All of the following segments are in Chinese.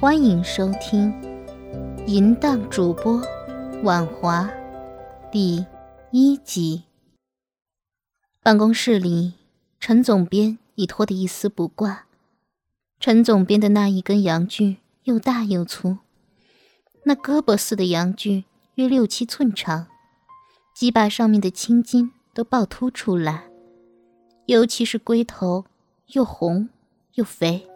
欢迎收听淫荡主播婉华第一集。办公室里，陈总编已脱得一丝不挂。陈总编的那一根阳具又大又粗，那胳膊似的阳具约六七寸长，鸡巴上面的青筋都暴突出来，尤其是龟头又红又肥。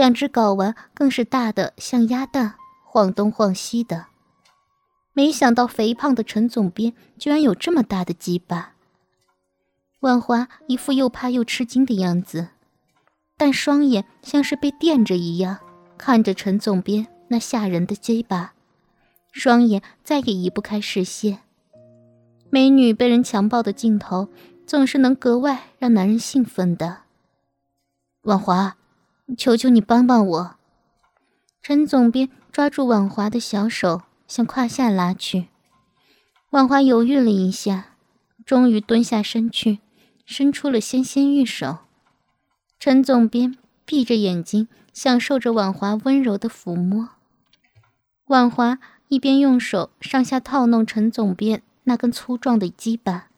两只睾丸更是大的像鸭蛋，晃东晃西的。没想到肥胖的陈总编居然有这么大的鸡巴。万华一副又怕又吃惊的样子，但双眼像是被电着一样看着陈总编那吓人的鸡巴，双眼再也移不开视线。美女被人强暴的镜头，总是能格外让男人兴奋的。万华。求求你帮帮我！陈总编抓住婉华的小手，向胯下拉去。婉华犹豫了一下，终于蹲下身去，伸出了纤纤玉手。陈总编闭着眼睛，享受着婉华温柔的抚摸。婉华一边用手上下套弄陈总编那根粗壮的鸡巴，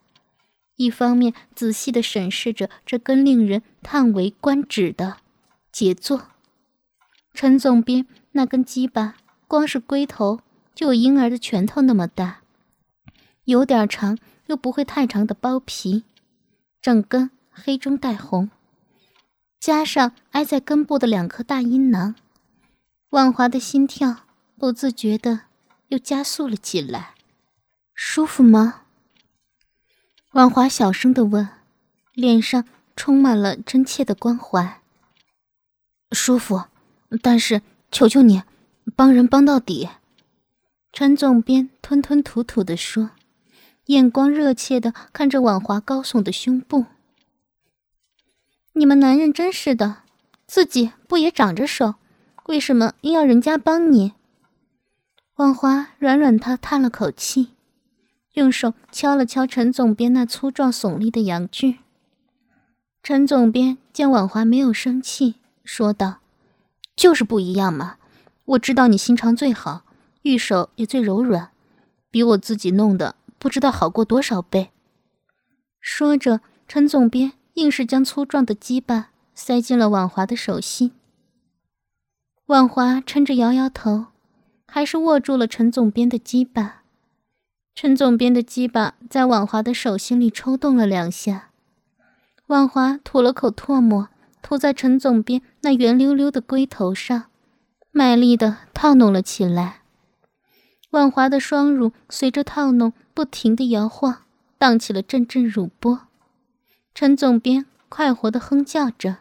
一方面仔细地审视着这根令人叹为观止的。杰作，陈总编那根鸡巴，光是龟头就有婴儿的拳头那么大，有点长又不会太长的包皮，整根黑中带红，加上挨在根部的两颗大阴囊，万华的心跳不自觉的又加速了起来。舒服吗？万华小声的问，脸上充满了真切的关怀。舒服，但是求求你，帮人帮到底。陈总编吞吞吐吐地说，眼光热切地看着婉华高耸的胸部。你们男人真是的，自己不也长着手，为什么硬要人家帮你？婉华软软的叹了口气，用手敲了敲陈总编那粗壮耸立的阳具。陈总编见婉华没有生气。说道：“就是不一样嘛！我知道你心肠最好，玉手也最柔软，比我自己弄的不知道好过多少倍。”说着，陈总编硬是将粗壮的鸡巴塞进了婉华的手心。婉华撑着摇摇头，还是握住了陈总编的鸡巴。陈总编的鸡巴在婉华的手心里抽动了两下，婉华吐了口唾沫。涂在陈总编那圆溜溜的龟头上，卖力的套弄了起来。婉华的双乳随着套弄不停的摇晃，荡起了阵阵乳波。陈总编快活的哼叫着，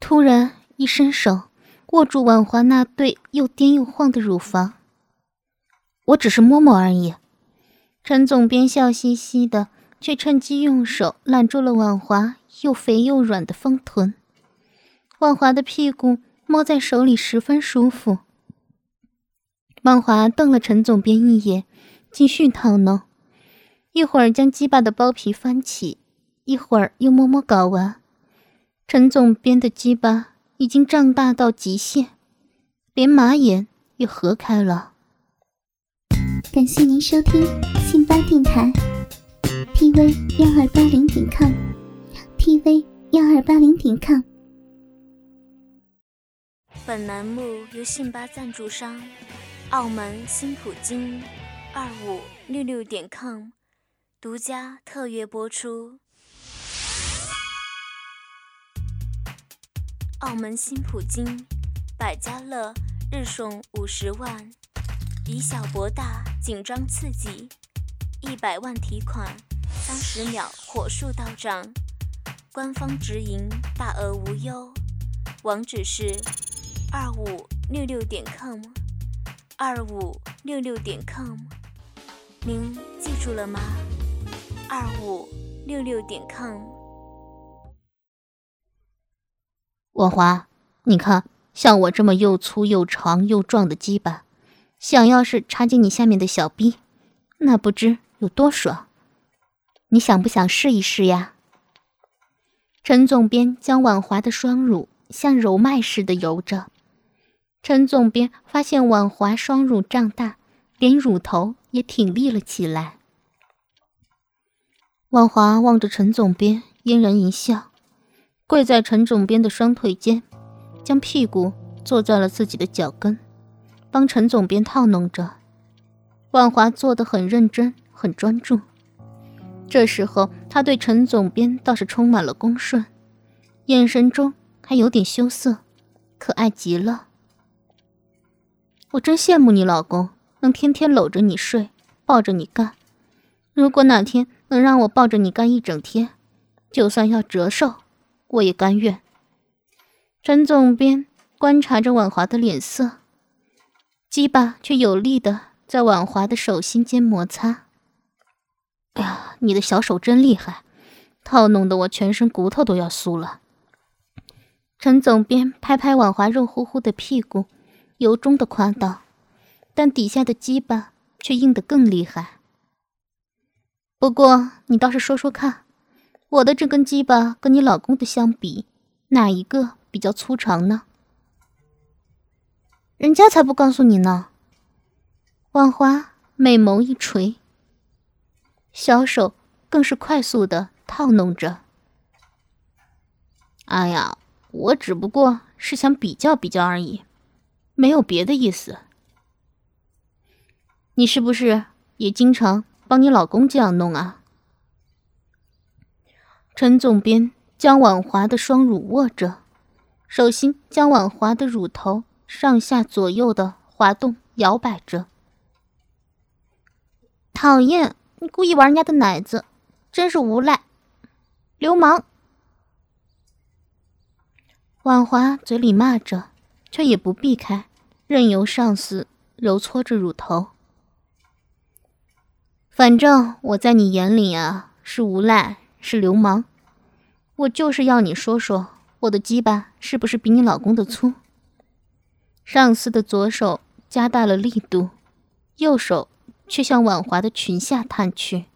突然一伸手握住婉华那对又颠又晃的乳房。我只是摸摸而已。陈总编笑嘻嘻的，却趁机用手揽住了婉华又肥又软的丰臀。万华的屁股摸在手里十分舒服。万华瞪了陈总编一眼，继续套弄，一会儿将鸡巴的包皮翻起，一会儿又摸摸睾丸。陈总编的鸡巴已经胀大到极限，连马眼也合开了。感谢您收听信巴电台，tv 幺二八零点 com，tv 幺二八零点 com。本栏目由信巴赞助商澳门新普京二五六六点 com 独家特约播出。澳门新普京百家乐日送五十万，以小博大，紧张刺激，一百万提款，三十秒火速到账，官方直营，大额无忧，网址是。二五六六点 com，二五六六点 com，您记住了吗？二五六六点 com。婉华，你看，像我这么又粗又长又壮的鸡巴，想要是插进你下面的小逼，那不知有多爽。你想不想试一试呀？陈总编将婉华的双乳像揉麦似的揉着。陈总编发现婉华双乳胀大，连乳头也挺立了起来。婉华望着陈总编，嫣然一笑，跪在陈总编的双腿间，将屁股坐在了自己的脚跟，帮陈总编套弄着。婉华做得很认真，很专注。这时候，他对陈总编倒是充满了恭顺，眼神中还有点羞涩，可爱极了。我真羡慕你老公，能天天搂着你睡，抱着你干。如果哪天能让我抱着你干一整天，就算要折寿，我也甘愿。陈总编观察着婉华的脸色，鸡巴却有力的在婉华的手心间摩擦。哎呀，你的小手真厉害，套弄得我全身骨头都要酥了。陈总编拍拍婉华肉乎乎的屁股。由衷的夸道，但底下的鸡巴却硬得更厉害。不过你倒是说说看，我的这根鸡巴跟你老公的相比，哪一个比较粗长呢？人家才不告诉你呢。婉华美眸一垂，小手更是快速的套弄着。哎呀，我只不过是想比较比较而已。没有别的意思。你是不是也经常帮你老公这样弄啊？陈总编将婉华的双乳握着，手心将婉华的乳头上下左右的滑动摇摆着。讨厌，你故意玩人家的奶子，真是无赖，流氓！婉华嘴里骂着，却也不避开。任由上司揉搓着乳头，反正我在你眼里啊是无赖，是流氓。我就是要你说说，我的鸡巴是不是比你老公的粗？上司的左手加大了力度，右手却向婉华的裙下探去。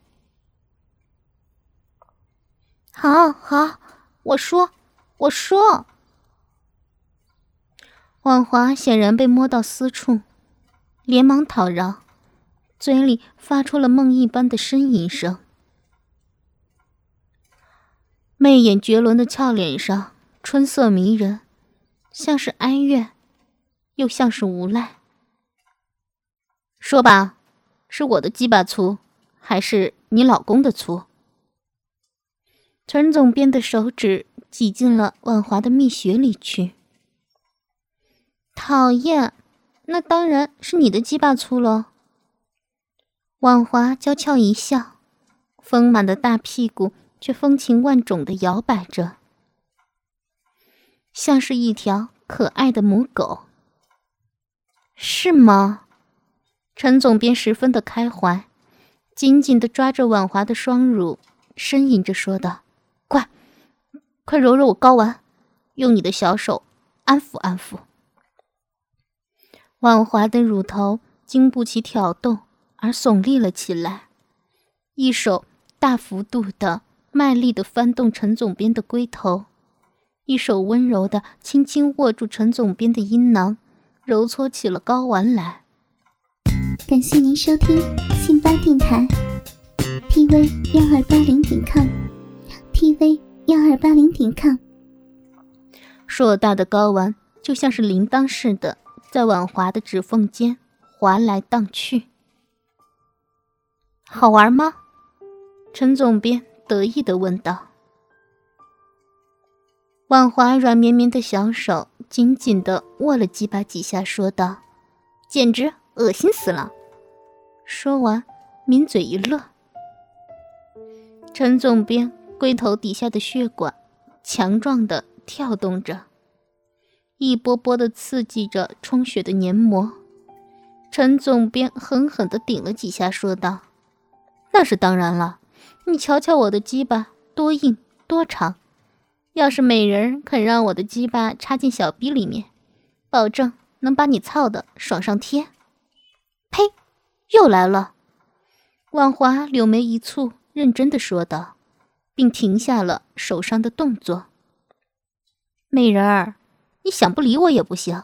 好好，我说，我说。婉华显然被摸到私处，连忙讨饶，嘴里发出了梦一般的呻吟声。媚眼绝伦的俏脸上，春色迷人，像是哀怨，又像是无赖。说吧，是我的鸡巴粗，还是你老公的粗？陈总编的手指挤进了婉华的蜜穴里去。讨厌，那当然是你的鸡巴粗了。婉华娇俏一笑，丰满的大屁股却风情万种的摇摆着，像是一条可爱的母狗。是吗？陈总编十分的开怀，紧紧的抓着婉华的双乳，呻吟着说道：“快，快揉揉我睾丸，用你的小手安抚安抚。”婉华的乳头经不起挑动而耸立了起来，一手大幅度的、卖力的翻动陈总编的龟头，一手温柔的轻轻握住陈总编的阴囊，揉搓起了睾丸来。感谢您收听信巴电台，tv 幺二八零点 com，tv 幺二八零点 com。硕大的睾丸就像是铃铛似的。在婉华的指缝间滑来荡去，好玩吗？陈总编得意的问道。婉华软绵绵的小手紧紧的握了几把几下，说道：“简直恶心死了。”说完，抿嘴一乐。陈总编龟头底下的血管强壮的跳动着。一波波的刺激着充血的黏膜，陈总编狠狠地顶了几下，说道：“那是当然了，你瞧瞧我的鸡巴多硬多长，要是美人肯让我的鸡巴插进小逼里面，保证能把你操的爽上天。”呸！又来了。婉华柳眉一蹙，认真的说道，并停下了手上的动作。美人儿。你想不理我也不行，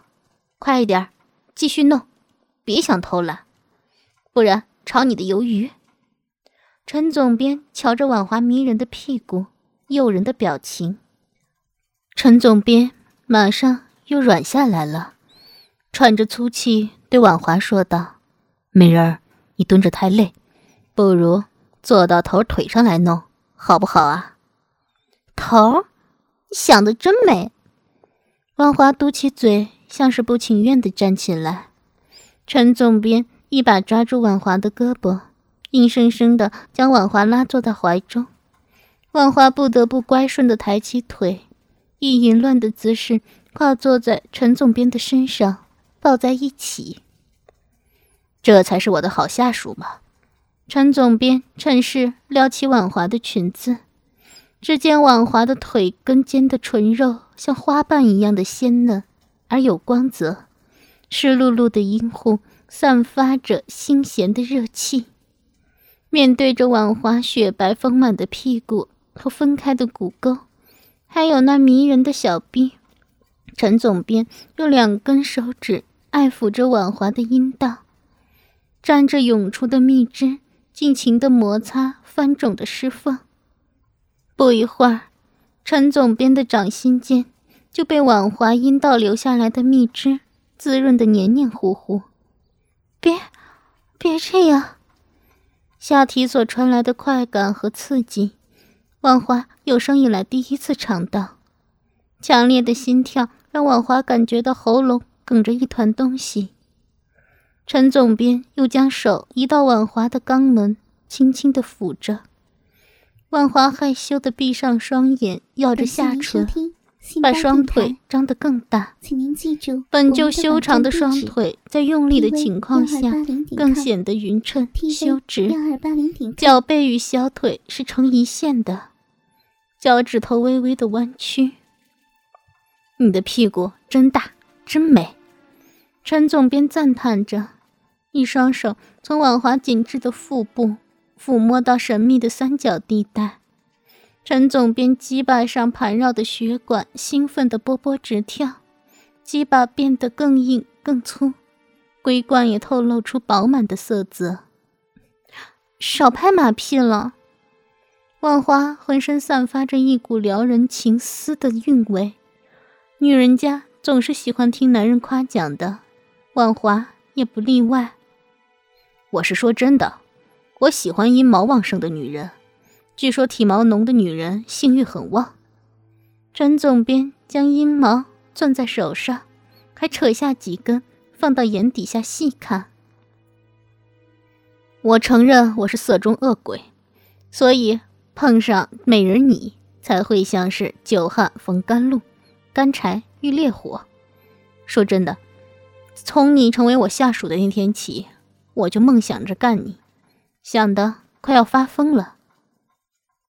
快一点，继续弄，别想偷懒，不然炒你的鱿鱼。陈总编瞧着婉华迷人的屁股，诱人的表情，陈总编马上又软下来了，喘着粗气对婉华说道：“美人儿，你蹲着太累，不如坐到头腿上来弄，好不好啊？”头，你想的真美。婉华嘟起嘴，像是不情愿的站起来。陈总编一把抓住婉华的胳膊。硬生生的将婉华拉坐在怀中，婉华不得不乖顺的抬起腿，以淫乱的姿势跨坐在陈总编的身上，抱在一起。这才是我的好下属嘛！陈总编趁势撩起婉华的裙子，只见婉华的腿根间的唇肉像花瓣一样的鲜嫩而有光泽，湿漉漉的阴户散发着腥咸的热气。面对着婉华雪白丰满的屁股和分开的骨沟，还有那迷人的小臂，陈总编用两根手指爱抚着婉华的阴道，沾着涌出的蜜汁，尽情的摩擦翻肿的湿缝。不一会儿，陈总编的掌心间就被婉华阴道流下来的蜜汁滋润的黏黏糊糊。别，别这样！下体所传来的快感和刺激，婉华有生以来第一次尝到。强烈的心跳让婉华感觉到喉咙哽着一团东西。陈总编又将手移到婉华的肛门，轻轻的抚着。婉华害羞的闭上双眼，咬着下唇。把双腿张得更大，请您记住，本就修长的双腿在用力的情况下更显得匀称修直。脚背与小腿是成一线的，脚趾头微微的弯曲。你的屁股真大，真美。陈总编赞叹着，一双手从婉华紧致的腹部抚摸到神秘的三角地带。陈总编鸡巴上盘绕的血管兴奋的波波直跳，鸡巴变得更硬更粗，龟冠也透露出饱满的色泽。少拍马屁了，万花浑身散发着一股撩人情思的韵味，女人家总是喜欢听男人夸奖的，万华也不例外。我是说真的，我喜欢阴毛旺盛的女人。据说体毛浓的女人性欲很旺。陈总编将阴毛攥在手上，还扯下几根放到眼底下细看。我承认我是色中恶鬼，所以碰上美人你才会像是久旱逢甘露，干柴遇烈火。说真的，从你成为我下属的那天起，我就梦想着干你，想的快要发疯了。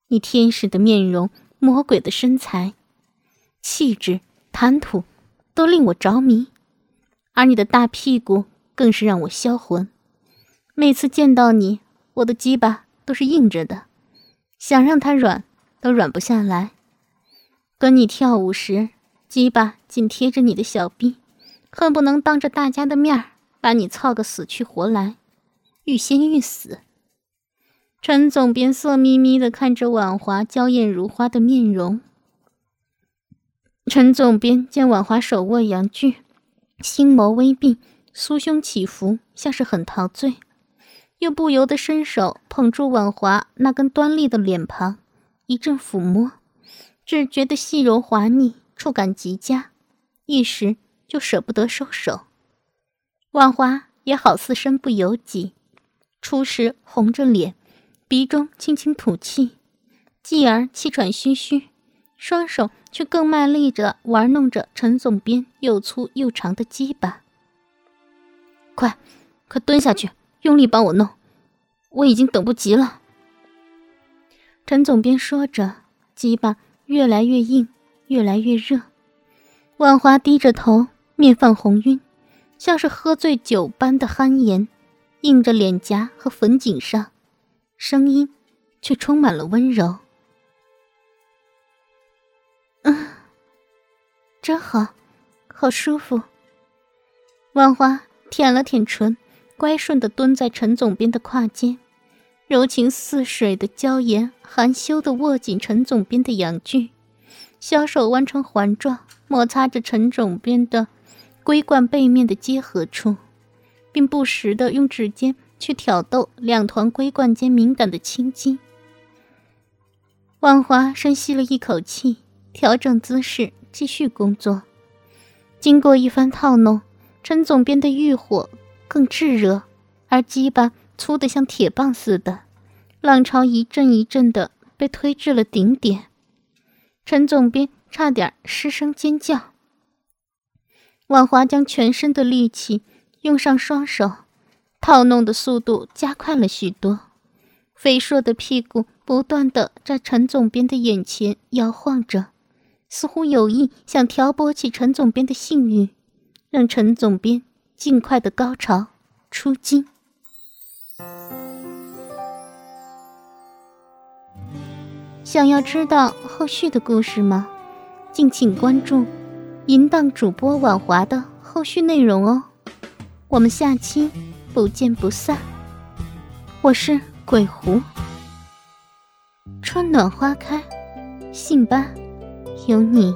你天使的面容，魔鬼的身材，气质、谈吐，都令我着迷。而你的大屁股更是让我销魂。每次见到你，我的鸡巴都是硬着的，想让它软都软不下来。跟你跳舞时，鸡巴紧贴着你的小臂，恨不能当着大家的面把你操个死去活来，欲仙欲死。陈总编色眯眯的看着婉华娇艳如花的面容。陈总编见婉华手握阳具，心眸微闭，酥胸起伏，像是很陶醉，又不由得伸手捧住婉华那根端立的脸庞，一阵抚摸，只觉得细柔滑腻，触感极佳，一时就舍不得收手。婉华也好似身不由己，初时红着脸。鼻中轻轻吐气，继而气喘吁吁，双手却更卖力着玩弄着陈总编又粗又长的鸡巴。快，快蹲下去，用力帮我弄，我已经等不及了。陈总编说着，鸡巴越来越硬，越来越热。万华低着头，面泛红晕，像是喝醉酒般的酣颜，映着脸颊和粉颈上。声音却充满了温柔。嗯，真好，好舒服。万花舔了舔唇，乖顺的蹲在陈总编的胯间，柔情似水的娇颜含羞的握紧陈总编的阳具，小手弯成环状，摩擦着陈总编的龟冠背面的结合处，并不时的用指尖去挑逗两团龟冠间敏感的青筋。万华深吸了一口气，调整姿势，继续工作。经过一番套弄，陈总编的欲火更炙热，而鸡巴粗得像铁棒似的，浪潮一阵一阵的被推至了顶点。陈总编差点失声尖叫。万华将全身的力气用上双手，套弄的速度加快了许多，肥硕的屁股。不断的在陈总编的眼前摇晃着，似乎有意想挑拨起陈总编的性欲，让陈总编尽快的高潮出精。想要知道后续的故事吗？敬请关注淫荡主播婉华的后续内容哦。我们下期不见不散。我是鬼狐。春暖花开，信吧，有你。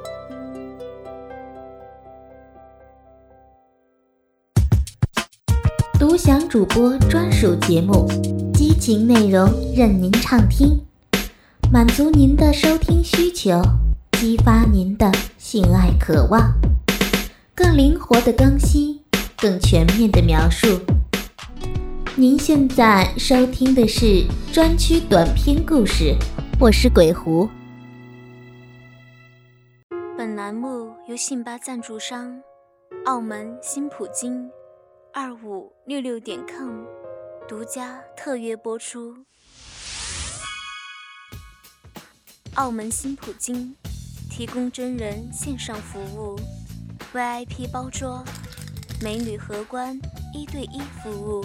独享主播专属节目，激情内容任您畅听，满足您的收听需求，激发您的性爱渴望，更灵活的更新，更全面的描述。您现在收听的是专区短篇故事，我是鬼狐。本栏目由信吧赞助商澳门新普京二五六六点 com 独家特约播出。澳门新普京提供真人线上服务，VIP 包桌，美女荷官一对一服务。